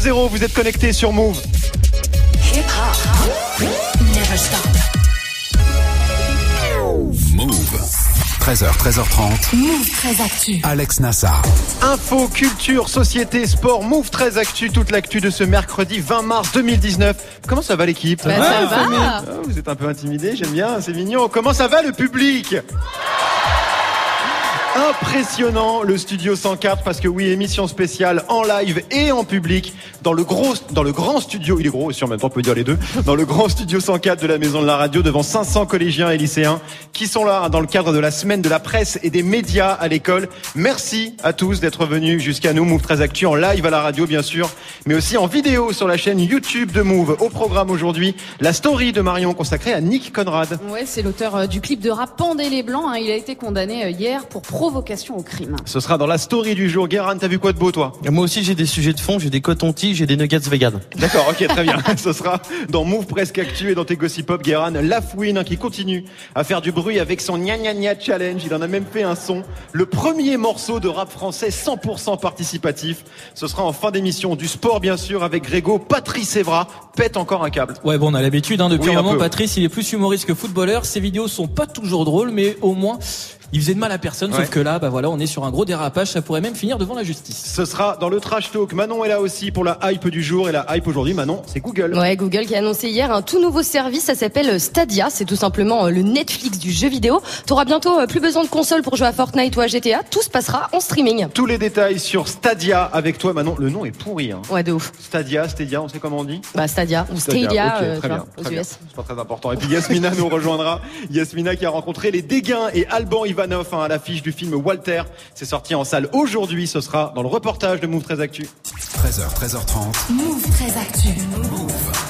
00, vous êtes connectés sur Move. Hip hop never stop. Move. 13h, 13h30. Move très actu. Alex Nassar. Info, culture, société, sport, Move 13 Actu, toute l'actu de ce mercredi 20 mars 2019. Comment ça va l'équipe? Bah, ça va. Vous êtes un peu intimidé, j'aime bien, c'est mignon. Comment ça va le public? Impressionnant le studio 104 parce que oui émission spéciale en live et en public dans le gros dans le grand studio il est gros aussi en même temps on peut dire les deux dans le grand studio 104 de la maison de la radio devant 500 collégiens et lycéens qui sont là dans le cadre de la semaine de la presse et des médias à l'école merci à tous d'être venus jusqu'à nous Move 13 Actu en live à la radio bien sûr mais aussi en vidéo sur la chaîne YouTube de Move au programme aujourd'hui la story de Marion consacrée à Nick Conrad Ouais, c'est l'auteur euh, du clip de rap les Blancs. hein. Il a été condamné euh, hier pour provocation au crime. ce sera dans la story du jour Guérin t'as vu quoi de beau toi? Moi aussi j'ai des sujets de fond, j'ai des cotons-tiges, j'ai des nuggets vegan. D'accord, ok, très bien. Ce sera dans Move Presque Actu et dans tes Gossip Pop, Guérin Lafouine hein, qui continue à faire du bruit avec son gna gna gna challenge. Il en a même fait un son. Le premier morceau de rap français 100% participatif. Ce sera en fin d'émission. Du sport, bien sûr, avec Grégo. Patrice Evra pète encore un câble. Ouais, bon, on a l'habitude, hein, depuis Oui, un un moment, peu. Patrice, il est plus humoriste que footballeur. Ses vidéos sont pas toujours drôles, mais au moins, il faisait de mal à personne. Ouais. Sauf que là, bah voilà, on est sur un gros dérapage. Ça pourrait même finir devant la justice. Ce sera dans le trash talk. Manon est là aussi pour la hype du jour. Et la hype aujourd'hui, Manon, c'est Google. Ouais, Google qui a annoncé hier un tout nouveau service, ça s'appelle Stadia, c'est tout simplement euh, le Netflix du jeu vidéo. T'auras bientôt euh, plus besoin de console pour jouer à Fortnite ou à GTA, tout se passera en streaming. Tous les détails sur Stadia avec toi, Manon. Le nom est pourri. Hein. Ouais, de ouf. Stadia, Stadia, on sait comment on dit? Bah Stadia ou Stadia, ok, euh, très bien, très bien. US. C'est pas très important. Et puis Yasmina nous rejoindra. Yasmina qui a rencontré les Dégains et Alban Ivanov hein, à l'affiche du film Walter. C'est sorti en salle aujourd'hui. Ce sera dans le reportage de Move 13 Actu. 13h, 13h30. Move très actu.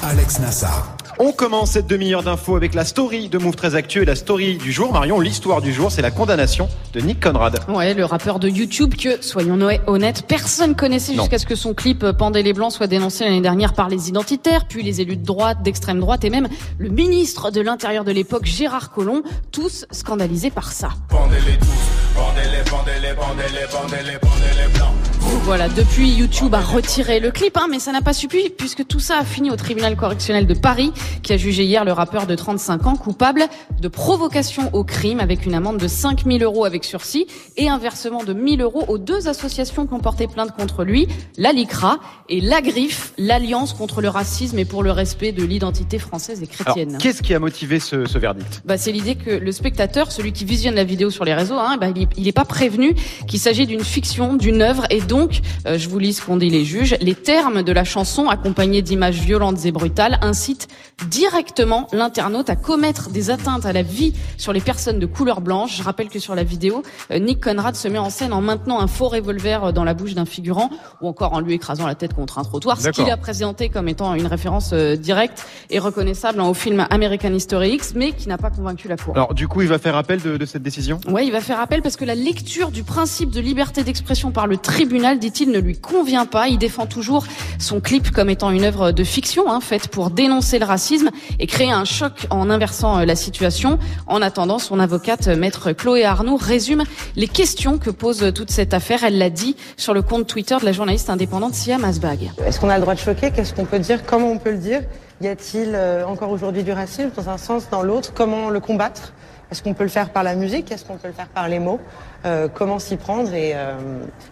Alex Nassar. On commence cette demi-heure d'infos avec la story de Move 13 Actu et la story du jour. Marion, l'histoire du jour, c'est la condamnation de Nick Conrad. Ouais, le rappeur de YouTube que, soyons honnêtes, personne connaissait jusqu'à ce que son clip euh, Pendez les Blancs soit dénoncé l'année dernière par les identitaires, puis les élus de droite, d'extrême droite et même le ministre de l'Intérieur de l'époque, Gérard Collomb, tous scandalisés par ça. Pendez-les tous, pendez-les, pendez-les, pendez-les, pendez-les, pendez-les blancs. Voilà, depuis YouTube a retiré le clip, hein, mais ça n'a pas suffi puisque tout ça a fini au tribunal correctionnel de Paris qui a jugé hier le rappeur de 35 ans coupable de provocation au crime avec une amende de 5000 euros avec sursis et un versement de 1000 euros aux deux associations qui ont porté plainte contre lui, la LICRA et la Griffe, l'Alliance contre le racisme et pour le respect de l'identité française et chrétienne. qu'est-ce qui a motivé ce, ce verdict? Bah, c'est l'idée que le spectateur, celui qui visionne la vidéo sur les réseaux, hein, bah, il n'est pas prévenu qu'il s'agit d'une fiction, d'une œuvre, et donc, euh, je vous lis ce qu'ont dit les juges, les termes de la chanson, accompagnés d'images violentes et brutales, incitent directement l'internaute à commettre des atteintes à la vie sur les personnes de couleur blanche. Je rappelle que sur la vidéo, euh, Nick Conrad se met en scène en maintenant un faux revolver euh, dans la bouche d'un figurant, ou encore en lui écrasant la tête contre un trottoir, ce qu'il a présenté comme étant une référence euh, directe et reconnaissable hein, au film American History X, mais qui n'a pas convaincu la Cour. Alors, du coup, il va faire appel de, de cette décision? Ouais, il va faire appel parce que la lecture du principe de liberté d'expression par le tribunal, dit-il, ne lui convient pas. Il défend toujours son clip comme étant une œuvre de fiction, hein, faite pour dénoncer le racisme et créer un choc en inversant euh, la situation. En attendant, son avocate, euh, maître Chloé Arnoux, résume les questions que pose euh, toute cette affaire. Elle l'a dit sur le compte Twitter de la journaliste indépendante Siam Asbag. Est-ce qu'on a le droit de choquer? Qu'est-ce qu'on peut dire? Comment on peut le dire? Y a-t-il encore aujourd'hui du racisme dans un sens, dans l'autre? Comment le combattre? Est-ce qu'on peut le faire par la musique? Est-ce qu'on peut le faire par les mots? Euh, Comment s'y prendre? Et euh,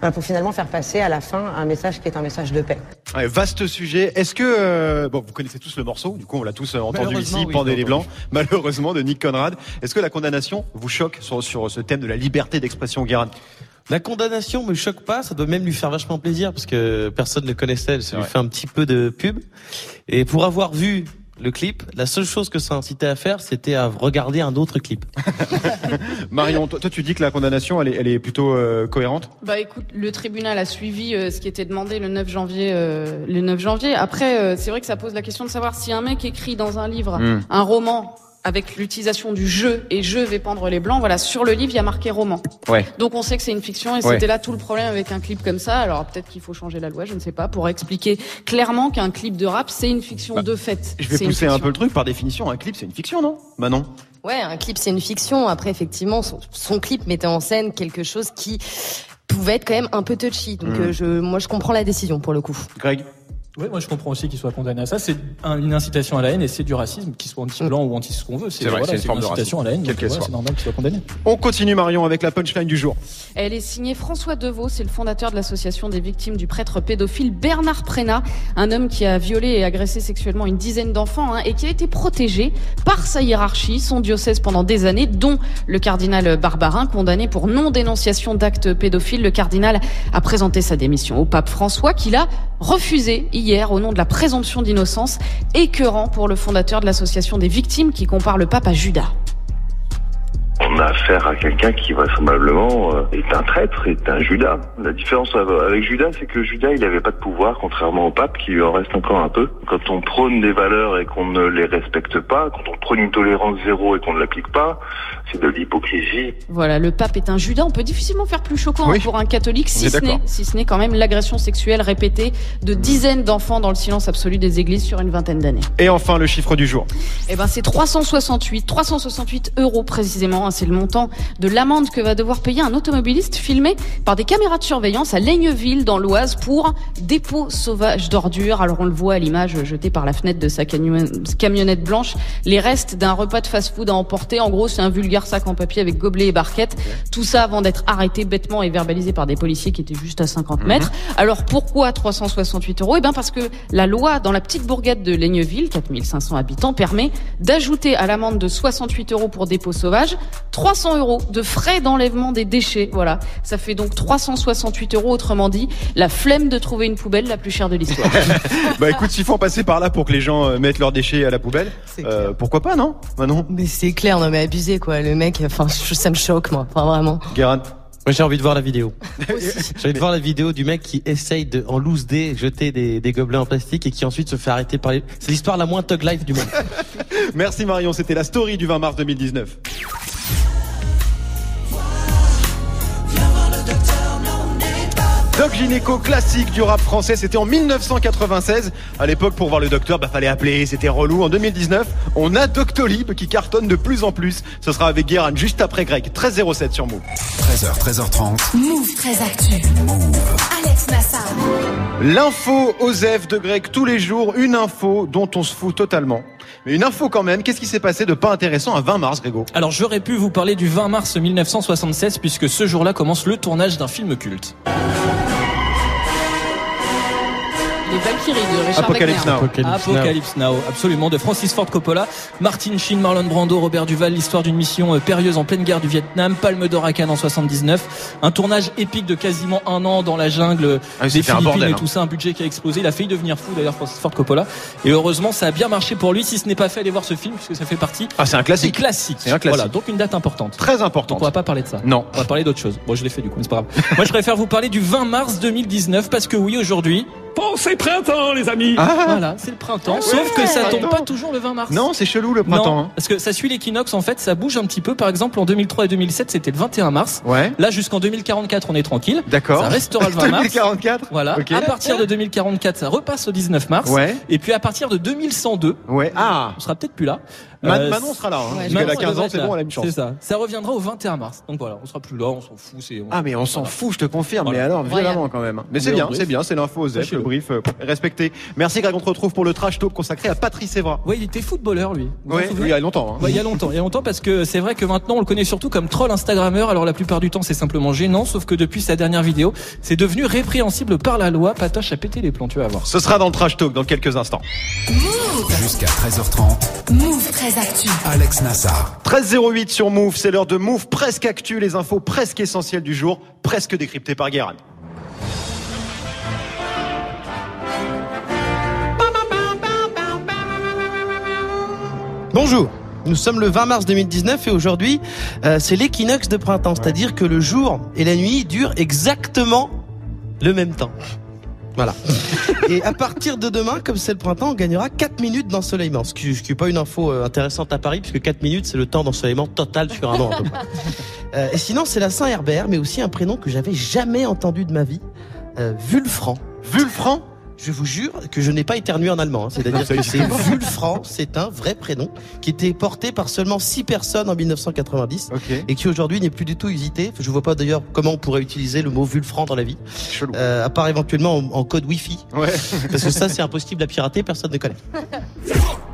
ben, pour finalement faire passer à la fin un message qui est un message de paix. Ouais, vaste sujet. Est-ce que euh, bon, vous connaissez tous le morceau, du coup on l'a tous entendu ici, oui, Pendez les blancs, malheureusement de Nick Conrad. Est-ce que la condamnation vous choque sur, sur ce thème de la liberté d'expression, Guérin? La condamnation me choque pas, ça doit même lui faire vachement plaisir parce que personne ne connaissait, ça lui Ouais. fait un petit peu de pub. Et pour avoir vu le clip, la seule chose que ça incitait à faire, c'était à regarder un autre clip. Marion, toi, toi, tu dis que la condamnation elle est, elle est plutôt euh, cohérente Bah écoute, le tribunal a suivi euh, ce qui était demandé le 9 janvier. euh, le 9 janvier. Après, euh, c'est vrai que ça pose la question de savoir si un mec écrit dans un livre Mm. un roman avec l'utilisation du jeu et je vais pendre les blancs. Voilà, sur le livre il y a marqué roman. Ouais. Donc on sait que c'est une fiction et Ouais. c'était là tout le problème avec un clip comme ça. Alors peut-être qu'il faut changer la loi, je ne sais pas, pour expliquer clairement qu'un clip de rap c'est une fiction Bah, de fait. Je vais pousser un peu le truc. Par définition, un clip c'est une fiction, non? Manon? Ouais, un clip c'est une fiction. Après, effectivement, son, son clip mettait en scène quelque chose qui pouvait être quand même un peu touchy. Donc, Mm. euh, je, moi, je comprends la décision pour le coup. Greg? Oui, moi je comprends aussi qu'il soit condamné à ça. C'est un- une incitation à la haine et c'est du racisme, qu'il soit anti-blanc ou anti ce qu'on veut. C'est vrai, c'est une forme de incitation à la haine. quelle donc qu'elle voilà, soit. C'est normal qu'il soit condamné. On continue Marion avec la punchline du jour. Elle est signée François Deveau, c'est le fondateur de l'association des victimes du prêtre pédophile Bernard Prénat, un homme qui a violé et agressé sexuellement une dizaine d'enfants hein, et qui a été protégé par sa hiérarchie, son diocèse pendant des années, dont le cardinal Barbarin, condamné pour non-dénonciation d'actes pédophiles. Le cardinal a présenté sa démission au pape François, qui l'a refusé hier au nom de la présomption d'innocence, écœurant pour le fondateur de l'association des victimes qui compare le pape à Judas. On a affaire à quelqu'un qui vraisemblablement euh, est un traître, est un Judas. La différence avec Judas, c'est que Judas, il n'avait pas de pouvoir, contrairement au pape, qui lui en reste encore un peu. Quand on prône des valeurs et qu'on ne les respecte pas, quand on prône une tolérance zéro et qu'on ne l'applique pas, c'est de l'hypocrisie. Voilà, le pape est un Judas. On peut difficilement faire plus choquant Oui. hein, pour un catholique, si ce n'est, si ce n'est quand même l'agression sexuelle répétée de dizaines d'enfants dans le silence absolu des églises sur une vingtaine d'années. Et enfin le chiffre du jour. Eh ben, c'est 368, 368 euros précisément. Hein, c'est le montant de l'amende que va devoir payer un automobiliste filmé par des caméras de surveillance à Laigneville dans l'Oise pour dépôt sauvage d'ordures. Alors on le voit à l'image jetée par la fenêtre de sa camion- camionnette blanche, les restes d'un repas de fast-food à emporter. En gros, c'est un vulgaire sac en papier avec gobelet et barquette. Tout ça avant d'être arrêté bêtement et verbalisé par des policiers qui étaient juste à 50 mètres. Alors pourquoi 368 euros? Eh bien parce que la loi dans la petite bourgade de Laigneville, 4500 habitants, permet d'ajouter à l'amende de 68 euros pour dépôt sauvage 300 euros de frais d'enlèvement des déchets. Voilà, ça fait donc 368 euros. Autrement dit, la flemme de trouver une poubelle la plus chère de l'histoire. Bah écoute, s'il faut en passer par là pour que les gens euh, mettent leurs déchets à la poubelle, euh, pourquoi pas non? Manon Mais c'est clair, non mais abusé quoi. Le mec, enfin, ça me choque moi. Enfin vraiment. Guérin Moi, j'ai envie de voir la vidéo. j'ai envie de voir la vidéo du mec qui essaye de, en loose dé, jeter des, des gobelets en plastique et qui ensuite se fait arrêter par les... C'est l'histoire la moins thug life du monde. Merci Marion, c'était la story du 20 mars 2019. Doc Gynéco classique du rap français, c'était en 1996. À l'époque, pour voir le docteur, bah fallait appeler, c'était relou. En 2019, on a Doctolib qui cartonne de plus en plus. Ce sera avec Guérin juste après Greg, 1307 sur Move. 13h, 13h30. Move très actu. Alex Nassar. L'info Osef de Greg tous les jours, une info dont on se fout totalement. Mais une info quand même, qu'est-ce qui s'est passé de pas intéressant à 20 mars, Grégo? Alors j'aurais pu vous parler du 20 mars 1976 puisque ce jour-là commence le tournage d'un film culte. Les Valkyries de Richard Apocalypse. Now. Apocalypse Now. Apocalypse Now, absolument, de Francis Ford Coppola, Martin Sheen, Marlon Brando, Robert Duval, l'histoire d'une mission euh, périlleuse en pleine guerre du Vietnam, Palme d'Or à Cannes en 79, un tournage épique de quasiment un an dans la jungle Ah des Philippines bordel, et hein. tout ça, un budget qui a explosé. Il a failli devenir fou d'ailleurs Francis Ford Coppola. Et heureusement, ça a bien marché pour lui. Si ce n'est pas fait, allez voir ce film puisque ça fait partie Ah, c'est un classique. classiques. C'est un classique. Voilà, donc une date importante. Très Donc important. on va pas parler de ça. Non. On va parler d'autre chose. Bon, je l'ai fait du coup, mais c'est pas grave. Moi, je préfère vous parler du 20 mars 2019 parce que oui, aujourd'hui, Pensez printemps, les amis Ah, voilà, c'est le printemps. Sauf que ça tombe pas toujours le 20 mars. non, c'est chelou le printemps. Non, hein. parce que ça suit l'équinoxe en fait, ça bouge un petit peu. Par exemple, en 2003 et 2007, c'était le 21 mars. Ouais, Là, jusqu'en 2044, on est tranquille. d'accord. Ça restera le 20 mars. 2044 Voilà. À partir de 2044, ça repasse au 19 mars. Ouais, Et puis à partir de 2102, ouais. Ah on sera peut-être plus là. Euh, Manon sera là. Hein, ouais, parce qu'elle a elle 15 devrait ans, c'est bon, elle a une chance. C'est ça. Ça reviendra au 21 mars. Donc voilà, on sera plus là, on s'en fout. C'est. Ah mais on s'en fout, je te confirme. Voilà. Mais alors, violemment quand même. Mais c'est Oui, bien, c'est bien, c'est l'info Osef, le brief euh, respecté. Merci Greg, on te retrouve pour le trash talk consacré à Patrice Evra. Ouais, il était footballeur lui. Souvenez il y a longtemps. hein. Ouais, il y a longtemps, il y a longtemps parce que c'est vrai que maintenant on le connaît surtout comme troll Instagrammeur. Alors la plupart du temps c'est simplement gênant, sauf que depuis sa dernière vidéo, c'est devenu répréhensible par la loi. Patoche a pété les plombs, tu vas voir. Ce sera dans le trash talk dans quelques instants. Jusqu'à 13h30. Move très actu. Alex Nassar. 13.08 sur Move, c'est l'heure de Move presque actu, les infos presque essentielles du jour, presque décryptées par Guérin. Bonjour, nous sommes le 20 mars 2019 et aujourd'hui, euh, c'est l'équinoxe de printemps, c'est-à-dire que le jour et la nuit durent exactement le même temps. Voilà. Et à partir de demain, comme c'est le printemps, on gagnera 4 minutes d'ensoleillement. Ce qui ce qui est pas une info euh, intéressante à Paris, puisque 4 minutes, c'est le temps d'ensoleillement total sur un an. Euh, et sinon, c'est la Saint-Herbert, mais aussi un prénom que j'avais jamais entendu de ma vie, euh, Vulfran. Vulfran? Je vous jure que je n'ai pas éternué en allemand. hein. C'est-à-dire que c'est Vulfran, c'est un vrai prénom qui était porté par seulement 6 personnes en 1990 Ok. et qui aujourd'hui n'est plus du tout usité. Je vois pas d'ailleurs comment on pourrait utiliser le mot Vulfran dans la vie, euh, à part éventuellement en, en code Wi-Fi, Ouais. parce que ça c'est impossible à pirater, personne ne connaît.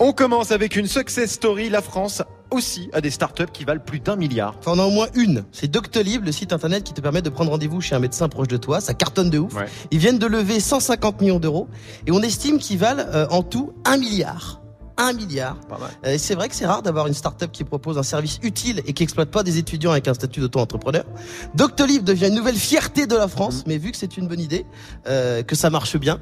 On commence avec une success story. La France aussi a des startups qui valent plus d'un milliard. Enfin, on en a au moins une. C'est Doctolib, le site internet qui te permet de prendre rendez-vous chez un médecin proche de toi. Ça cartonne de ouf. Ouais. Ils viennent de lever 150 millions d'euros et on estime qu'ils valent euh, en tout un milliard. Un milliard. Euh, c'est vrai que c'est rare d'avoir une start-up qui propose un service utile et qui exploite pas des étudiants avec un statut d'auto-entrepreneur. Doctolib devient une nouvelle fierté de la France, mais vu que c'est une bonne idée, euh, que ça marche bien,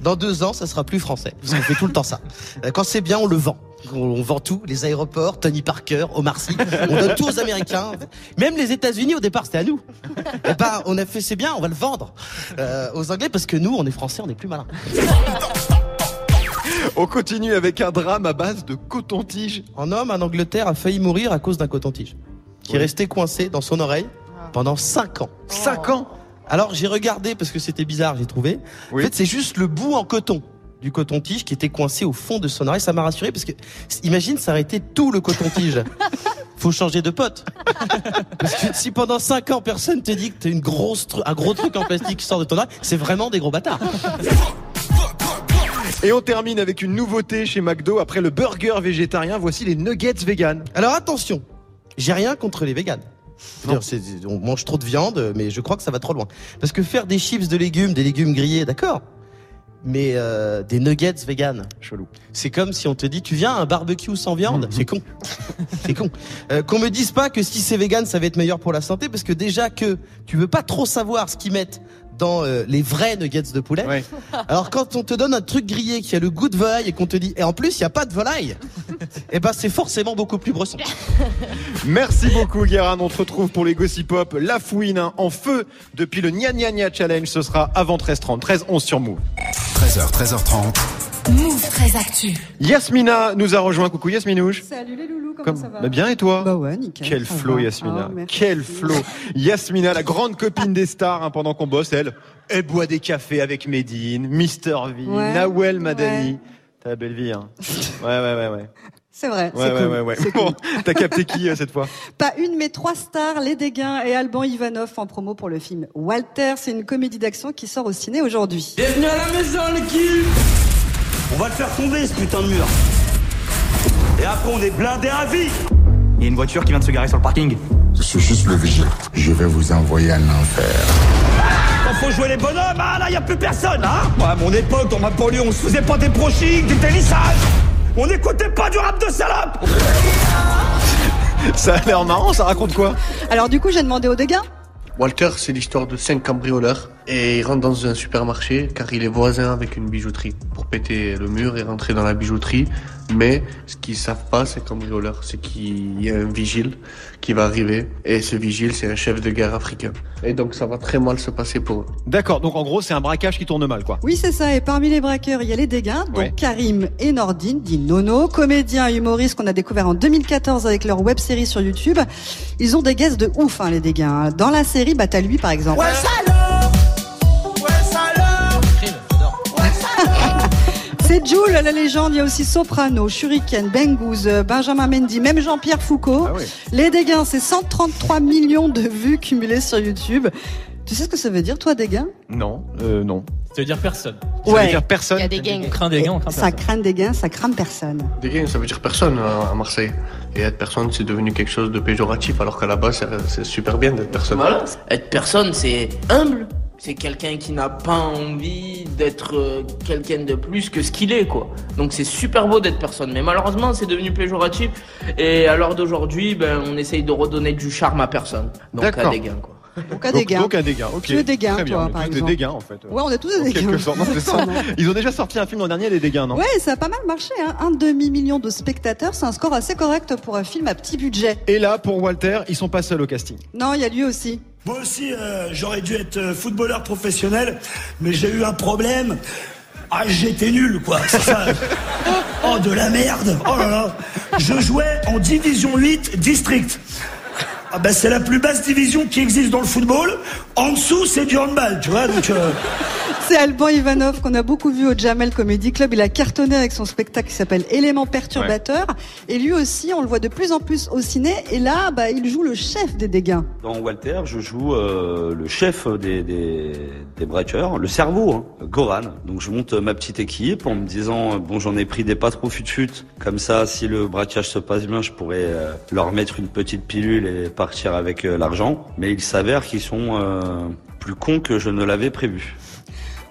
dans deux ans, ça sera plus français. Parce qu'on fait tout le temps ça. Euh, Quand c'est bien, on le vend. On, vend tout, les aéroports, Tony Parker, Omar Sy. On donne tout aux Américains. Même les États-Unis, au départ, c'était à nous. Et ben, on a fait, c'est bien, on va le vendre euh, aux Anglais parce que nous, on est français, on est plus malins. On continue avec un drame à base de coton-tige. Un homme en Angleterre a failli mourir à cause d'un coton-tige qui est resté coincé dans son oreille pendant 5 ans. 5 ans? Alors j'ai regardé parce que c'était bizarre, j'ai trouvé. Oui. En fait, c'est juste le bout en coton du coton-tige qui était coincé au fond de son oreille. Ça m'a rassuré parce que imagine été tout le coton-tige. Faut changer de pote. Parce que si pendant 5 ans personne te dit que t'as une grosse un gros truc en plastique qui sort de ton oreille, c'est vraiment des gros bâtards. Et on termine avec une nouveauté chez McDo. Après le burger végétarien, voici les nuggets vegan. Alors attention, j'ai rien contre les véganes. On mange trop de viande, mais je crois que ça va trop loin. Parce que faire des chips de légumes, des légumes grillés, d'accord. Mais euh, des nuggets vegan, Chelou. c'est comme si on te dit tu viens à un barbecue sans viande. C'est con. c'est con. Euh, Qu'on me dise pas que si c'est vegan, ça va être meilleur pour la santé, parce que déjà que tu veux pas trop savoir ce qu'ils mettent dans euh, les vrais nuggets de poulet. Ouais. Alors quand on te donne un truc grillé qui a le goût de volaille et qu'on te dit et en plus il y a pas de volaille, eh ben c'est forcément beaucoup plus bresson. Merci beaucoup Guérin, on te retrouve pour les Gossip Pop. La fouine hein, en feu depuis le Nya Nya Nya Challenge, ce sera avant 13h30, 13h11 sur Move. 13h, 13h30. Move très actu. Yasmina nous a rejoint, coucou Yasminouche. Salut les loulous, comment Comme- ça va Bah bien et toi Bah ouais, nickel. Quel flow. Yasmina, Ah, quel flow. Yasmina, la grande copine des stars, hein, pendant qu'on bosse, elle, elle boit des cafés avec Medine, Mister V, Ouais, Nawel Madani. ouais. T'as la belle vie, hein. Ouais, ouais, ouais, ouais. C'est vrai, Ouais, c'est ouais, cool. ouais, ouais. c'est Bon, cool. t'as capté qui euh, cette fois? Pas une, mais trois stars, les Dégains et Alban Ivanov en promo pour le film Walter. C'est une comédie d'action qui sort au ciné aujourd'hui. Bienvenue à la maison, l'équipe On va le faire tomber, ce putain de mur. Et après, on est blindé à vie Il y a une voiture qui vient de se garer sur le parking. Je suis juste le vigile. Je vais vous envoyer en enfer. Quand faut jouer les bonhommes, ah là, y a plus personne, hein Moi, à mon époque, dans ma banlieue, on se faisait pas des brochiques, du télissage On n'écoutait pas du rap de salope Ça a l'air marrant, ça raconte quoi? Alors du coup, j'ai demandé aux Dégains. Walter, c'est l'histoire de cinq cambrioleurs et il rentre dans un supermarché car il est voisin avec une bijouterie pour péter le mur et rentrer dans la bijouterie. Mais ce qu'ils savent pas, ces cambrioleurs, c'est qu'il y a un vigile qui va arriver et ce vigile, c'est un chef de guerre africain. Et donc ça va très mal se passer pour eux. D'accord, donc en gros, c'est un braquage qui tourne mal, quoi. Oui, c'est ça. Et parmi les braqueurs, il y a les dont Ouais. Karim et Nordine, dit Nono, comédiens et humoristes qu'on a découvert en 2014 avec leur web série sur YouTube. Ils ont des guests de ouf, hein, les Dégains. Dans la série, bah t'as lui par exemple. C'est Jules, la légende. Il y a aussi Soprano, Shuriken, Bengouz, euh, Benjamin Mendy, même Jean-Pierre Foucault. Ah oui. Les Dégains, c'est 133 millions de vues cumulées sur YouTube. Tu sais ce que ça veut dire, toi, Dégains Non, euh, non. Ça veut dire personne. Ça veut Ouais. dire personne. Il y a des gangs. On craint des gains, on craint Ça personne. craint des gains, ça crame personne. Des gains, ça veut dire personne hein, à Marseille. Et être personne, c'est devenu quelque chose de péjoratif alors qu'à la base, c'est- c'est super bien d'être personne. Voilà. Être personne, c'est humble. C'est quelqu'un qui n'a pas envie d'être euh, quelqu'un de plus que ce qu'il est, quoi. Donc c'est super beau d'être personne. Mais malheureusement, c'est devenu péjoratif. Et à l'heure d'aujourd'hui, ben, on essaye de redonner du charme à personne. Donc à des gains, quoi. Donc à des gains. donc à des gains, ok. Tu es des gains, Très bien, toi, on est par tous des dégâts, en fait. Ouais, on est tous des En dégâts. quelque sorte, non, c'est ça. Ils ont déjà sorti un film l'an dernier, les dégâts, non? Ouais, ça a pas mal marché. Hein. Un demi-million de spectateurs, c'est un score assez correct pour un film à petit budget. Et là, pour Walter, ils sont pas seuls au casting. Non, il y a lui aussi. Moi aussi, euh, j'aurais dû être euh, footballeur professionnel, mais j'ai eu un problème. Ah, j'étais nul, quoi, c'est ça. Oh, de la merde. Oh là là. Je jouais en division 8 district. Ah ben, c'est la plus basse division qui existe dans le football. En dessous, c'est du handball, tu vois. Donc, euh, C'est Alban Ivanov qu'on a beaucoup vu au Jamel Comedy Club. Il a cartonné avec son spectacle qui s'appelle Éléments perturbateurs. Et lui aussi, on le voit de plus en plus au ciné. Et là, bah, il joue le chef des dégâts. Dans Walter, je joue euh, le chef des, des, des breakers, le cerveau, hein, Goran. Donc je monte ma petite équipe en me disant, euh, bon j'en ai pris des pas trop fut-fut. Comme ça, si le braquage se passe bien, je pourrais euh, leur mettre une petite pilule et partir avec euh, l'argent. Mais il s'avère qu'ils sont plus cons que je ne l'avais prévu.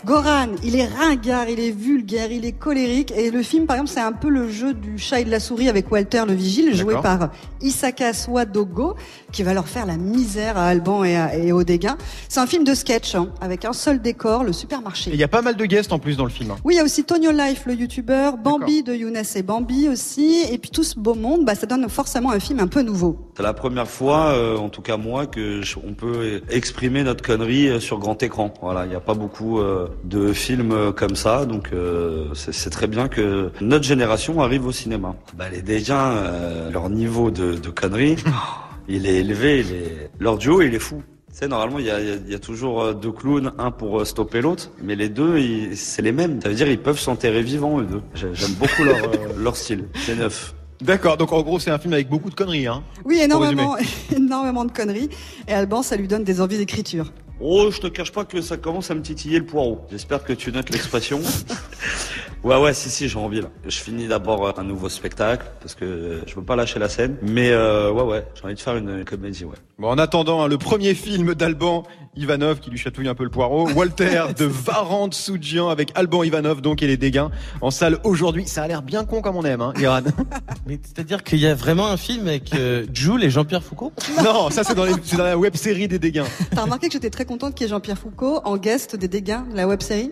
Goran, il est ringard, il est vulgaire, il est colérique. Et le film, par exemple, c'est un peu le jeu du chat et de la souris avec Walter le vigile, joué par Isaka Swadogo, qui va leur faire la misère à Alban et, à, et au dégâts. C'est un film de sketch, hein, avec un seul décor, le supermarché. Et il y a pas mal de guests en plus dans le film. hein. Oui, il y a aussi Tonio Life, le youtubeur, Bambi de Younes et Bambi aussi, et puis tout ce beau monde, bah, ça donne forcément un film un peu nouveau. C'est la première fois, euh, en tout cas moi, que je- on peut exprimer notre connerie euh, sur grand écran. Voilà, il n'y a pas beaucoup euh, de films comme ça, donc euh, c'est très bien que notre génération arrive au cinéma. Bah, les déjà, euh, leur niveau de, de connerie, il est élevé, il est... leur duo, il est fou. Tu sais, normalement, il y a, y toujours euh, deux clowns, un pour stopper l'autre, mais les deux, c'est les mêmes. Ça veut dire ils peuvent s'enterrer vivants, eux deux. J'ai- J'aime beaucoup leur, leur style. C'est neuf. D'accord, donc en gros c'est un film avec beaucoup de conneries. Hein, Oui, énormément, énormément de conneries. Et Alban, ça lui donne des envies d'écriture. Oh, je te cache pas que ça commence à me titiller le poireau. J'espère que tu notes l'expression. ouais, ouais, si, si, j'ai envie là. Je finis d'abord euh, un nouveau spectacle parce que je veux pas lâcher la scène. Mais euh, ouais, ouais, j'ai envie de faire une comédie, ouais. Bon, en attendant, hein, le premier film d'Alban Ivanov qui lui chatouille un peu le poireau, Walter de Varant Soudjian avec Alban Ivanov donc et les dégâts en salle aujourd'hui. Ça a l'air bien con comme on aime, hein, Iran. Mais c'est-à-dire qu'il y a vraiment un film avec euh, Jules et Jean-Pierre Foucault? Non, ça c'est dans, les- c'est dans la web série des dégâts. T'as remarqué que j'étais très contente qu'il y ait Jean-Pierre Foucault en guest des dégâts de la web série?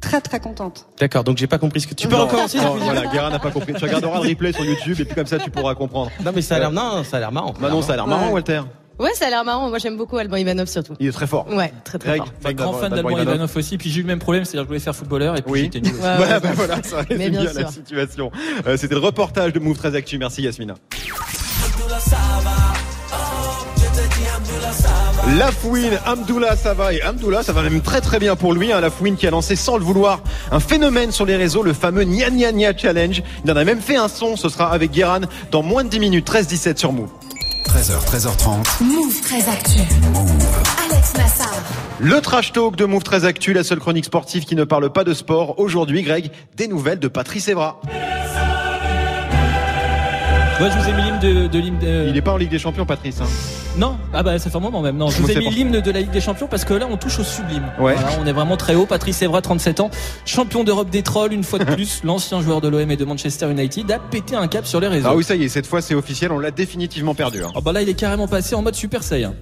Très très contente. D'accord, donc j'ai pas compris ce que tu peux Non, recommencer. non, Sophie Voilà, Guérin n'a pas compris. Tu regarderas le replay sur YouTube et puis comme ça tu pourras comprendre. Non mais ça a l'air non, ça a l'air marrant. Manon, ça a l'air marrant, Ouais. Walter. Ouais, ça a l'air marrant. Moi, j'aime beaucoup Alban Ivanov surtout. Il est très fort. Ouais, très très Greg, fort. Enfin, grand fan d'Alban Ivanov aussi, puis j'ai eu le même problème, c'est-à-dire que je voulais faire footballeur et puis Oui. j'étais nul. aussi. Ouais, Voilà, ouais. bah voilà, ça résume bien bien la situation. Euh, C'était le reportage de Move 13 Actu. Merci Yasmina. La Fouine, Amdoula, ça va et Amdoula, ça va même très très bien pour lui. Hein, la Fouine qui a lancé sans le vouloir un phénomène sur les réseaux, le fameux Nya Nya Nya Challenge. Il en a même fait un son, ce sera avec Guéran dans moins de 10 minutes, 13-17 sur Move. 13h, 13h30. Move très actu. Alex Nassar. Le trash talk de Move 13 Actu, la seule chronique sportive qui ne parle pas de sport. Aujourd'hui, Greg, des nouvelles de Patrice Evra. Ouais, je vous ai mis l'hymne de, de l'hymne de- Il est pas en Ligue des Champions, Patrice. Hein. Non, ah bah ça fait un moment même. Non, je vous ai mis l'hymne de la Ligue des Champions parce que là on touche au sublime. Ouais. Voilà, on est vraiment très haut. Patrice Evra, 37 ans, champion d'Europe des trolls une fois de plus. L'ancien joueur de l'OM et de Manchester United a pété un cap sur les réseaux. Ah oui, ça y est, cette fois c'est officiel, on l'a définitivement perdu. hein. Ah bah là il est carrément passé en mode Super Saiyan.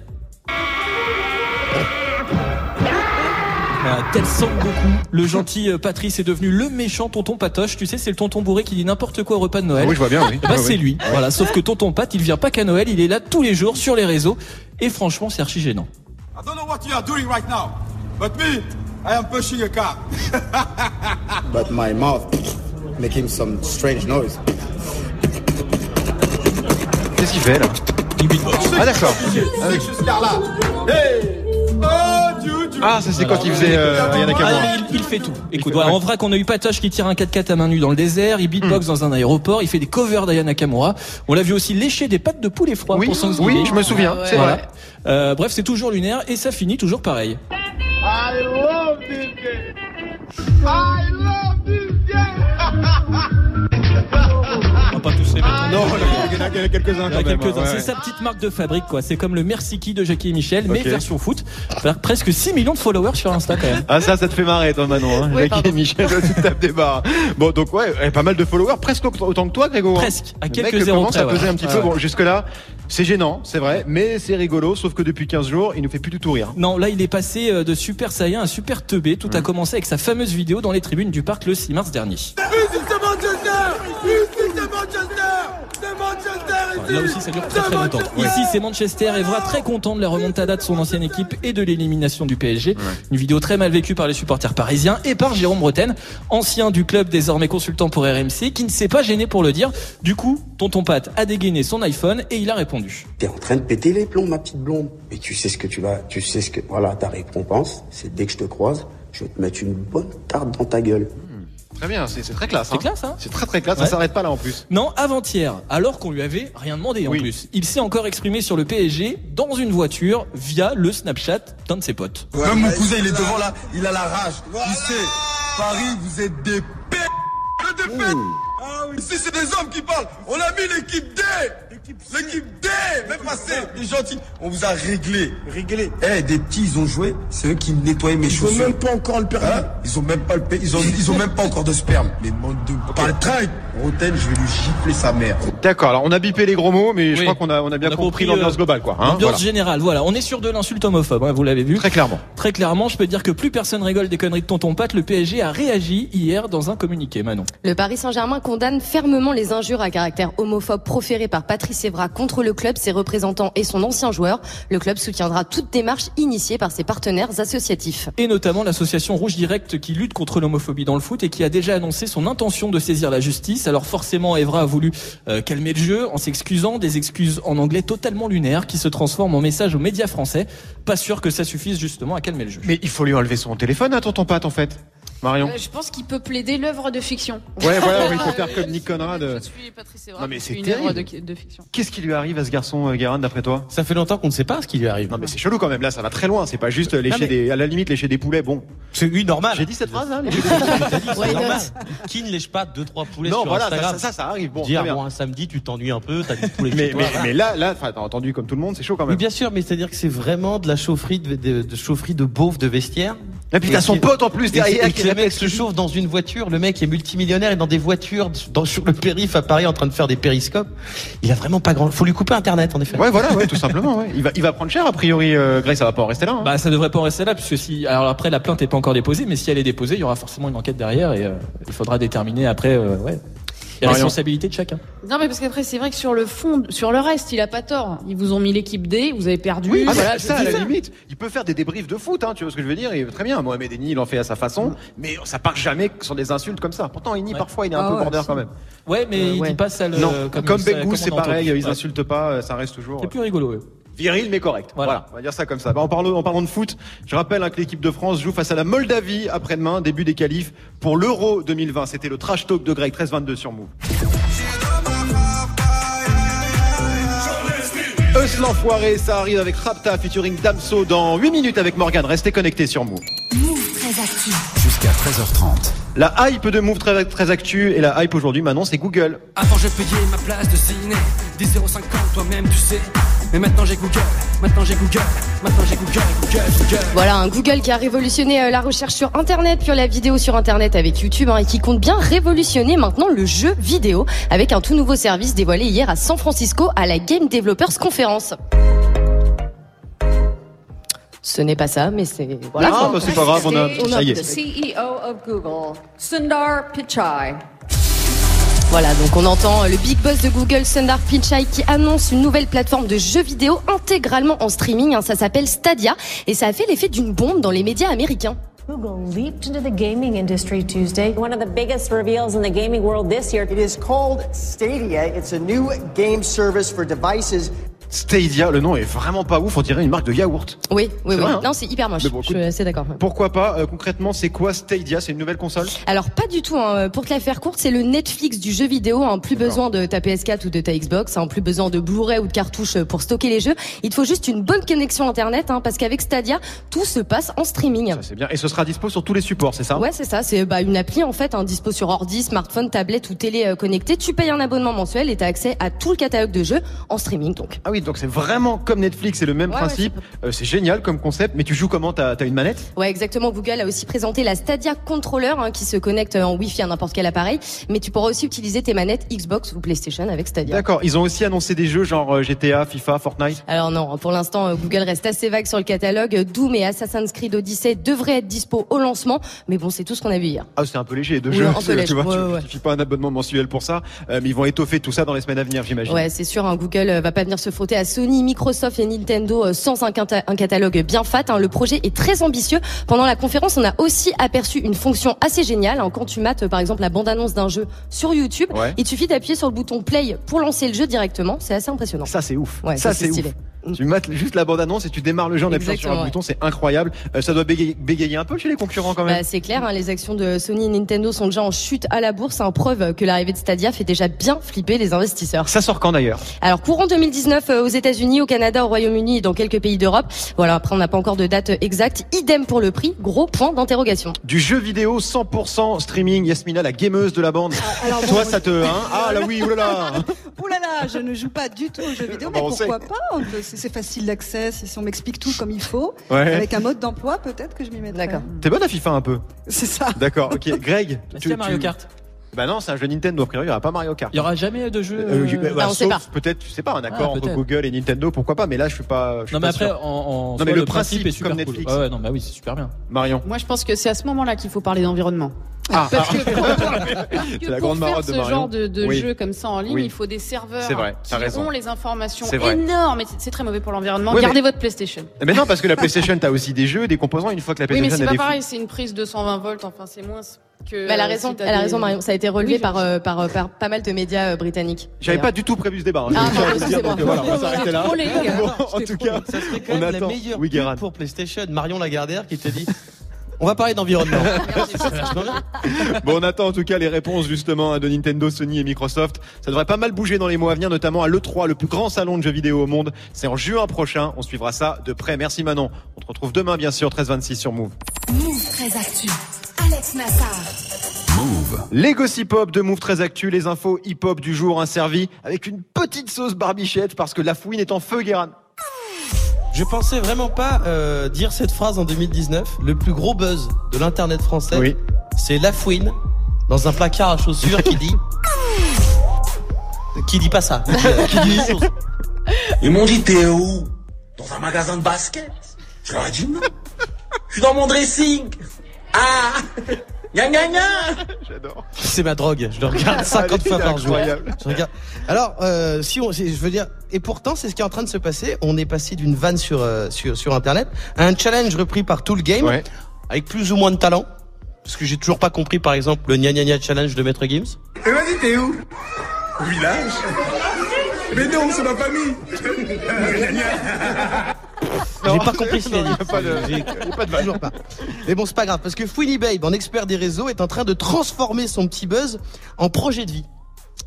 Tel Son Goku, le gentil euh, Patrice est devenu le méchant tonton Patoche. Tu sais, c'est le tonton bourré qui dit n'importe quoi au repas de Noël. Ah oui, je vois bien, oui. Eh ben, Ouais, c'est lui. Voilà, sauf que tonton Pat, il vient pas qu'à Noël, il est là tous les jours sur les réseaux. Et franchement, c'est archi gênant. I don't know what you are doing right now, but me, I am pushing a car. But my mouth making some strange noise. Qu'est-ce qu'il fait là? Il beatbox. Ah d'accord. Ah, oui. Ah, ça c'est quand il faisait euh, Ayana Ah, Kamura. mais il, il fait tout. Écoute, fait- voilà, ouais. en vrai qu'on a eu Patoche qui tire un 4x4 à main nue dans le désert, il beatbox Hmm. dans un aéroport, il fait des covers d'Ayana Nakamura. On l'a vu aussi lécher des pâtes de poulet froid Oui, pour Thanksgiving. oui, je me souviens, Ah ouais. c'est Voilà. vrai. Euh, bref, c'est toujours lunaire et ça finit toujours pareil. I love this game. I love this game. Va pas tous les mettre. Non, il y en a, quelques-uns Il y en quand a même. quelques-uns. ouais. C'est sa petite marque de fabrique, quoi. C'est comme le Merci qui de Jackie et Michel, mais version foot. Faire presque 6 millions de followers sur Insta, quand même. Ah ça, ça te fait marrer toi Manon. Hein. Oui, Jackie pardon. et Michel, tu tapes des barres. Bon donc ouais, eh, pas mal de followers, presque autant que toi Grégo. hein. Presque, à Le quelques mec près, à peser ouais. un petit peu. ouais. Bon jusque là, c'est gênant, c'est vrai, mais c'est rigolo. Sauf que depuis 15 jours, il nous fait plus du tout rire. Non, là, il est passé euh, de Super Saiyan à Super Teubé. Tout a commencé avec sa fameuse vidéo dans les tribunes du parc le 6 mars dernier. Manchester. C'est Manchester. C'est Manchester ici. Là aussi, ça dure très très longtemps. Ici, c'est Manchester. Evra très content de la remontada de son ancienne équipe et de l'élimination du PSG. Une vidéo très mal vécue par les supporters parisiens et par Jérôme Bretagne, ancien du club, désormais consultant pour RMC, qui ne s'est pas gêné pour le dire. Du coup, Tonton Pat a dégainé son iPhone et il a répondu. T'es en train de péter les plombs, ma petite blonde. Et tu sais ce que tu vas, tu sais ce que, voilà, ta récompense, c'est dès que je te croise, Je vais te mettre une bonne tarte dans ta gueule. Très bien, c'est c'est très classe. C'est classe, hein C'est très très classe, Ouais. ça s'arrête pas là en plus. Non, avant-hier, alors qu'on lui avait rien demandé en Oui. plus. Il s'est encore exprimé sur le PSG dans une voiture via le Snapchat d'un de ses potes. Même mon cousin, il est devant là, il a la rage. Il sait, Paris, vous êtes des p... que des p... Ah oui. Ici, c'est des hommes qui parlent. On a mis l'équipe D. L'équipe D. Même passé, les gentils. On vous a réglé. Réglé. Eh, des petits, ils ont joué. C'est eux qui nettoyaient mes Ils ont chaussures. même pas encore le permis. Hein ils ont même pas le ils ont, ils ont même pas encore de sperme. Les modes de paltrain. Roten, je vais lui gifler sa mère. D'accord, alors on a bipé les gros mots, mais je Oui. crois qu'on a, on a bien On a compris compris, l'ambiance euh, globale, quoi. hein, Ambiance voilà. générale, voilà. On est sur de l'insulte homophobe, hein, vous l'avez vu. Très clairement. Très clairement, je peux dire que plus personne rigole des conneries de tonton Pat. Le PSG a réagi hier dans un communiqué, Manon. Le Paris Saint-Germain condamne fermement les injures à caractère homophobe proférées par Patrice Evra contre le club, ses représentants et son ancien joueur. Le club soutiendra toute démarche initiée par ses partenaires associatifs. Et notamment l'association Rouge Direct qui lutte contre l'homophobie dans le foot et qui a déjà annoncé son intention de saisir la justice. Alors forcément, Evra a voulu euh, calmer le jeu en s'excusant, des excuses en anglais totalement lunaires qui se transforment en message aux médias français. Pas sûr que ça suffise justement à calmer le jeu. Mais il faut lui enlever son téléphone à tonton Pat en fait. Marion. Euh, je pense qu'il peut plaider l'œuvre de fiction. Ouais, voilà, oui, il faut faire comme Nick Conrad. Je suis Patrice Evra, Non, mais c'est une terrible. œuvre de, de fiction. Qu'est-ce qui lui arrive à ce garçon, euh, Guérin, d'après toi? Ça fait longtemps qu'on ne sait pas ce qui lui arrive. Non, mais c'est chelou quand même. Là, ça va très loin. C'est pas juste lécher mais- des, à la limite, lécher des poulets. Bon. C'est oui, normal. J'ai dit cette phrase, là lécher des C'est normal. Qui ne lèche pas deux trois poulets Non, sur voilà, ça, Instagram ça, ça, ça arrive. Bon, Dire très bien. bon un samedi tu t'ennuies un peu, t'as des poulets mais, chez toi. mais, voilà. mais là, là, enfin, t'as entendu comme tout le monde, c'est chaud quand Oui, même. bien sûr, mais c'est-à-dire que c'est vraiment de la chaufferie de, de, de chaufferie de beauf de vestiaire. Et puis t'as son pote en plus derrière et que le mec se chauffe dans une voiture, le mec est multimillionnaire et dans des voitures dans, sur le périph à Paris en train de faire des périscopes. Il a vraiment pas grand. Faut lui couper internet en effet. Ouais, voilà, ouais, tout simplement. Ouais. Il va, il va prendre cher a priori. Euh, Grace, ça va pas en rester là. hein. Bah ça devrait pas en rester là puisque si alors après la plainte est pas encore déposée mais si elle est déposée il y aura forcément une enquête derrière et euh, il faudra déterminer après euh, ouais les Marion. responsabilités de chacun. Non, mais parce qu'après, c'est vrai que sur le fond, sur le reste, il a pas tort. Ils vous ont mis l'équipe D, vous avez perdu. Oui, voilà, ah, ça, à la ça. limite, il peut faire des débriefs de foot, hein, tu vois ce que je veux dire, et très bien, Mohamed Eni, il en fait à sa façon, mais ça part jamais sur des insultes comme ça. Pourtant, Eni, parfois, il est un Ah peu ouais, border quand même. Ouais mais Euh, il ouais. dit pas ça le, non, comme, comme, on c'est pareil, ils Ouais. insultent pas, ça reste toujours C'est plus rigolo. Viril mais correct. Voilà. on va dire ça comme ça. Bah, en, parlant, en parlant de foot, je rappelle hein, que l'équipe de France joue face à la Moldavie après-demain, début des qualifs pour l'Euro 2020. C'était le trash talk de Greg 1322 sur Move. Eus l'enfoiré, ça arrive avec Rapta featuring Damso dans 8 minutes avec Morgan. Restez connectés sur Move. Move très actu. Jusqu'à 13h30. La hype de Move très, très actu et la hype aujourd'hui maintenant c'est Google. Avant je payais ma place de ciné 10,50 toi-même tu sais Mais maintenant j'ai Google Maintenant j'ai Google Maintenant j'ai Google Google Google Voilà, un Google qui a révolutionné euh, la recherche sur Internet, puis la vidéo sur Internet avec YouTube, hein, et qui compte bien révolutionner maintenant le jeu vidéo avec un tout nouveau service dévoilé hier à San Francisco à la Game Developers Conference. Ce n'est pas ça, mais c'est voilà. Ah, bah, c'est pas grave, on a, On a- ça y est. CEO of Google, Sundar Pichai. Voilà, donc on entend le big boss de Google, Sundar Pichai, qui annonce une nouvelle plateforme de jeux vidéo intégralement en streaming. hein, ça s'appelle Stadia et ça a fait l'effet d'une bombe dans les médias américains. Google leaped into the gaming industry Tuesday. One of the biggest reveals in the gaming world this year. It is called Stadia. It's a new game service for devices. Stadia, le nom est vraiment pas ouf, on dirait une marque de yaourt. Oui, oui, oui. vrai, hein non, c'est hyper moche. Bon, Je suis assez d'accord. Pourquoi pas euh, Concrètement, c'est quoi Stadia? C'est une nouvelle console? Alors pas du tout. Hein. Pour te la faire courte, c'est le Netflix du jeu vidéo. Hein. Plus besoin de ta PS4 ou de ta Xbox. Hein. Plus besoin de Blu-ray ou de cartouches pour stocker les jeux. Il te faut juste une bonne connexion Internet, parce qu'avec Stadia, tout se passe en streaming. C'est bien. Et ce sera dispo sur tous les supports, c'est ça? Ouais, c'est ça. C'est bah, une appli en fait, dispo sur ordi, smartphone, tablette ou télé euh, connectée. Tu payes un abonnement mensuel et t'as accès à tout le catalogue de jeux en streaming. Donc. Ah oui, donc c'est vraiment comme Netflix, c'est le même Ouais, principe. Euh, c'est génial comme concept, mais tu joues comment? T'as as une manette? Ouais, exactement. Google a aussi présenté la Stadia Controller hein, qui se connecte en Wi-Fi à n'importe quel appareil, mais tu pourras aussi utiliser tes manettes Xbox ou PlayStation avec Stadia. D'accord. Ils ont aussi annoncé des jeux genre euh, GTA, FIFA, Fortnite? Alors non, pour l'instant, euh, Google reste assez vague sur le catalogue. Doom et Assassin's Creed Odyssey devraient être dispo au lancement, mais bon, c'est tout ce qu'on a vu hier. Ah, c'est un peu léger de Oui, jeux. tu vois, ouais, tu ouais. pas un abonnement mensuel pour ça, euh, mais ils vont étoffer tout ça dans les semaines à venir, j'imagine. Ouais, c'est sûr, hein, Google euh, va pas venir se frotter à Sony, Microsoft et Nintendo euh, sans un, cata- un catalogue bien fat. hein. Le projet est très ambitieux. Pendant la conférence, on a aussi aperçu une fonction assez géniale. hein. Quand tu mates, euh, par exemple, la bande-annonce d'un jeu sur YouTube, Ouais. il suffit d'appuyer sur le bouton play pour lancer le jeu directement. C'est assez impressionnant. Ça, c'est ouf. Ouais, ça, c'est ouf. Tu mates juste la bande-annonce et tu démarres le jeu en appuyant sur un bouton, c'est incroyable. Euh, ça doit bégayer, bégayer un peu chez les concurrents quand même. Bah, c'est clair, hein, les actions de Sony et Nintendo sont déjà en chute à la bourse, en preuve que l'arrivée de Stadia fait déjà bien flipper les investisseurs. Ça sort quand d'ailleurs? Alors courant 2019 euh, aux États-Unis, au Canada, au Royaume-Uni et dans quelques pays d'Europe. Voilà, après on n'a pas encore de date exacte. Idem pour le prix, gros point d'interrogation. Du jeu vidéo 100% streaming, Yasmina, la gameuse de la bande. alors bon, Toi, ça te, hein? Ah là oui, oulala. Là, je ne joue pas du tout aux jeux vidéo, mais Bon, on pourquoi pas On peut- C'est facile d'accès, si si on m'explique tout comme il faut. Ouais. Avec un mode d'emploi, peut-être que je m'y mettrai. D'accord. T'es bonne à FIFA un peu. C'est ça. D'accord, ok. Greg, y a Mario Kart? Bah non, c'est un jeu Nintendo. A priori, il n'y aura pas Mario Kart. Il y aura jamais de jeu. Euh, euh, bah, Ah, on sait sauf pas. peut-être, je sais pas, un accord Ah, entre peut-être. Google et Nintendo, pourquoi pas. Mais là, je suis pas. Je suis Non mais pas après sûr. en, en Non, mais le principe principe, est super comme cool. Netflix. Ouais, ouais, non bah oui c'est super bien. Marion. Moi, je pense que c'est à ce moment-là qu'il faut parler d'environnement. Ah, Parce ah. que pour, C'est la pour grande faire marotte de ce Marion. genre de, de Oui. jeu comme ça en ligne, Oui. il faut des serveurs C'est vrai, qui raison. ont les informations énormes. C'est- très mauvais pour l'environnement. Oui, mais- Gardez votre PlayStation. Mais non, parce que la PlayStation, t'as aussi des jeux, des composants. Une fois que la Oui, mais PlayStation c'est pas pareil. C'est une prise de 120 volts. Enfin, c'est moins que. Mais elle a euh, raison, elle a Marion. Ça a été relevé Oui, par, euh, par, euh, par pas mal de médias euh, britanniques. J'avais pas du tout prévu ce débat. hein. Ah, dire, donc, voilà, on va s'arrêter là. En tout cas, Ça serait quand on même la attend. meilleure Oui, pub Guérin. pour PlayStation. Marion Lagardère qui te dit On va parler d'environnement. Bien. Bon, on attend en tout cas les réponses justement de Nintendo, Sony et Microsoft. Ça devrait pas mal bouger dans les mois à venir, notamment à l'E3, le plus grand salon de jeux vidéo au monde. C'est en juin prochain. On suivra ça de près. Merci Manon. On te retrouve demain, bien sûr, 13-26 sur Move. Move très actu. Alex Nassar. Move. Les gossip hop de Move très actu, les infos hip hop du jour servis avec une petite sauce barbichette parce que la fouine est en feu, Guérin. Je pensais vraiment pas euh, dire cette phrase en 2019. Le plus gros buzz de l'internet français, Oui. c'est Lafouine dans un placard à chaussures qui dit. qui dit pas ça. Qui, qui dit une chose. Ils m'ont dit t'es où? Dans un magasin de basket? Je leur ai dit non. Je suis dans mon dressing. Ah Gna gna gna J'adore. C'est ma drogue. Je le regarde 50 Ah, fois par jour. incroyable. Je regarde. Alors, euh, si on, je veux dire, et pourtant, c'est ce qui est en train de se passer. On est passé d'une vanne sur, euh, sur sur Internet à un challenge repris par tout le game, Ouais. avec plus ou moins de talent. Parce que j'ai toujours pas compris, par exemple, le gna gna gna challenge de Maître Gims. Et vas-y t'es où? Au village Mais non, c'est ma famille J'ai pas compris ce qu'il a dit. pas de- J'ai- pas. Toujours pas. Mais bon, c'est pas grave, parce que Fouini Babe, en expert des réseaux, est en train de transformer son petit buzz en projet de vie.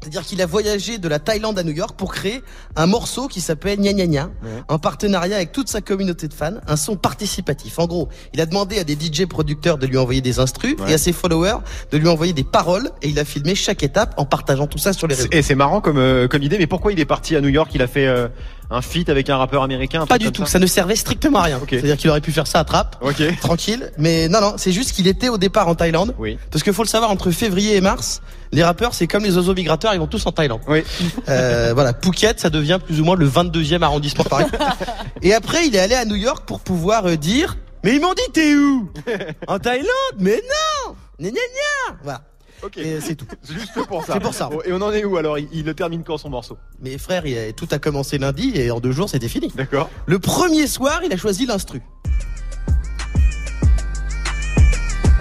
C'est-à-dire qu'il a voyagé de la Thaïlande à New York pour créer un morceau qui s'appelle Gna Gna Gna, en partenariat avec toute sa communauté de fans, un son participatif. En gros, il a demandé à des DJ producteurs de lui envoyer des instrus Ouais. et à ses followers de lui envoyer des paroles et il a filmé chaque étape en partageant tout ça sur les réseaux. Et c'est marrant comme, euh, comme idée, mais pourquoi il est parti à New York? Il a fait euh, un feat avec un rappeur américain un Pas du tout, ça ça ne servait strictement à rien. C'est-à-dire qu'il aurait pu faire ça à trappe, Ok. tranquille. Mais non, non, c'est juste qu'il était au départ en Thaïlande. Oui. Parce qu'il faut le savoir, entre février et mars, les rappeurs, c'est comme les oiseaux migrateurs, ils vont tous en Thaïlande. Oui. Euh, voilà, Phuket, ça devient plus ou moins le 22e arrondissement Paris. Et après, il est allé à New York pour pouvoir euh, dire Mais ils m'ont dit, t'es où? En Thaïlande? Mais non Gna gna gna Voilà. Ok. Et c'est tout. C'est juste pour ça. C'est pour ça. Et on en est où alors? Il, il le termine quand son morceau? Mais frère, il a- tout a commencé lundi et en deux jours, c'était fini. D'accord. Le premier soir, il a choisi l'instru.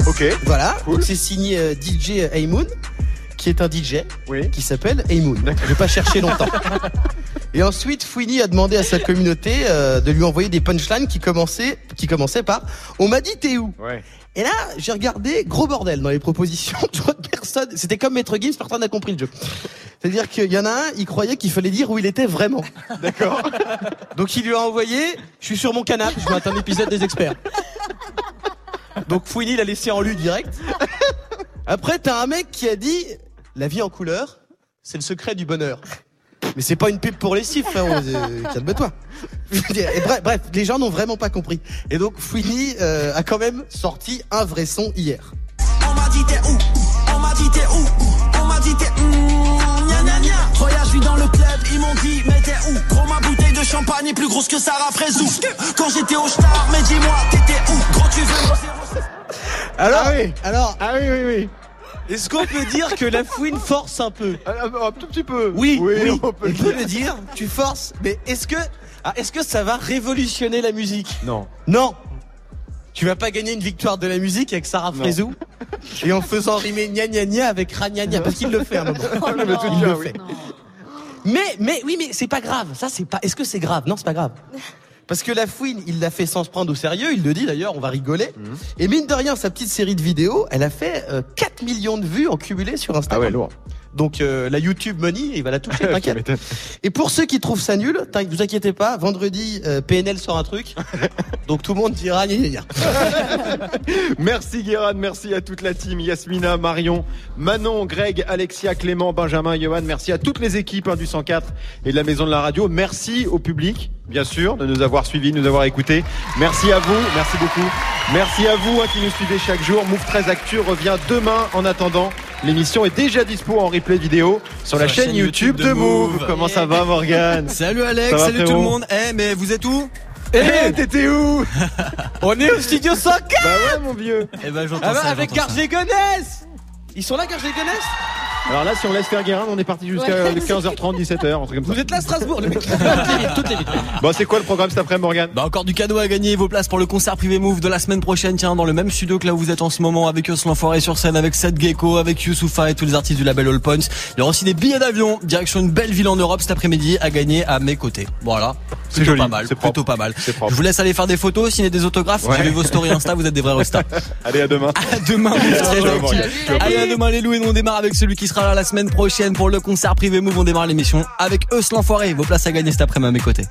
Ok. Voilà, Cool. donc c'est signé euh, DJ Aymoon, qui est un DJ, Oui. qui s'appelle Aymoon. Je vais pas chercher longtemps. Et ensuite, Fouini a demandé à sa communauté euh, de lui envoyer des punchlines qui commençaient, qui commençaient par « On m'a dit t'es où? Ouais. ?» Et là, j'ai regardé, gros bordel dans les propositions, tu vois, personne, c'était comme Maître Gims, personne n'a compris le jeu. C'est-à-dire qu'il y en a un, il croyait qu'il fallait dire où il était vraiment. D'accord. Donc il lui a envoyé, je suis sur mon canapé, je mate un épisode des experts. Donc Fouini l'a laissé en lui direct. Après, t'as un mec qui a dit, la vie en couleur, c'est le secret du bonheur. Mais c'est pas une pub pour les cifres, frérot, euh, calme-toi. Et bref, bref, les gens n'ont vraiment pas compris. Et donc Fouini euh, a quand même sorti un vrai son hier. On m'a dit t'es où? On m'a dit t'es où? On m'a dit t'es où Gna gna gna Voyage vie dans le club, ils m'ont dit mais t'es où? Gros ma bouteille de champagne est plus grosse que Sarah Frézou Quand j'étais au star, mais dis-moi t'étais où? Gros tu veux Alors, Ah oui. alors, Ah oui, oui, oui. Est-ce qu'on peut dire que la fouine force un peu Ah, ah, un tout petit peu. Oui, oui, oui, on peut on le peut dire. le dire, tu forces, mais est-ce que, ah, est-ce que ça va révolutionner la musique Non. Non Tu vas pas gagner une victoire de la musique avec Sarah. Frézou et en faisant rimer gna gna gna avec ra gna parce qu'il le fait à un moment. Il le fait. Mais, mais, oui, mais c'est pas grave. Ça, c'est pas. Est-ce que c'est grave? Non, c'est pas grave. Parce que la fouine, il l'a fait sans se prendre au sérieux. Il le dit d'ailleurs, on va rigoler. Mhm. Et mine de rien, sa petite série de vidéos, elle a fait euh, 4 millions de vues en cumulé sur Instagram. Ah ouais, lourd. Donc euh, la YouTube Money, il va la toucher, t'inquiète. Et pour ceux qui trouvent ça nul, vous inquiétez pas, vendredi, euh, PNL sort un truc. Donc tout le monde dira gna gna gna. Merci Guérin, merci à toute la team, Yasmina, Marion, Manon, Greg, Alexia, Clément, Benjamin, Johan, merci à toutes les équipes hein, du 104 et de la Maison de la Radio. Merci au public, bien sûr, de nous avoir suivis, de nous avoir écoutés. Merci à vous, merci beaucoup. Merci à vous hein, qui nous suivez chaque jour. Move 13 Actu revient demain. En attendant, l'émission est déjà dispo en replay vidéo sur, la, chaîne, YouTube, de Move. Comment ça va Morgan Salut Alex, va, salut tout le monde. Eh, mais vous êtes où Eh, t'étais où On est au studio 104 Bah ouais mon vieux Eh ben j'entends Ah bah, ça, avec. Gargé Gonesse Ils sont là, Gargé Gonesse Alors là, si on laisse faire Guérin, on est parti jusqu'à Ouais. 15h30, 17h, un truc comme ça. Vous êtes là, Strasbourg, le mec. Toutes les vies, toutes les vies. Bon, c'est quoi le programme cet après, Morgan Bah encore du cadeau à gagner, vos places pour le concert privé Move de la semaine prochaine, tiens, dans le même studio que là où vous êtes en ce moment, avec Os l'Enfoiré sur scène, avec Seth Gecko, avec Youssoufa et tous les artistes du label All Points. Il y aura aussi des billets d'avion, direction une belle ville en Europe cet après-midi à gagner à mes côtés. Voilà. C'est Plutôt joli, pas mal, c'est plutôt pas mal. Je vous laisse aller faire des photos, signer des autographes, Ouais. j'ai vu vos stories Insta, vous êtes des vrais restas. Allez, à demain. À demain. Allez, à demain les loups et on démarre avec celui qui sera là la semaine prochaine pour le concert privé Move. On démarre l'émission avec Eus l'Enfoiré. Vos places à gagner cet après-midi à mes côtés.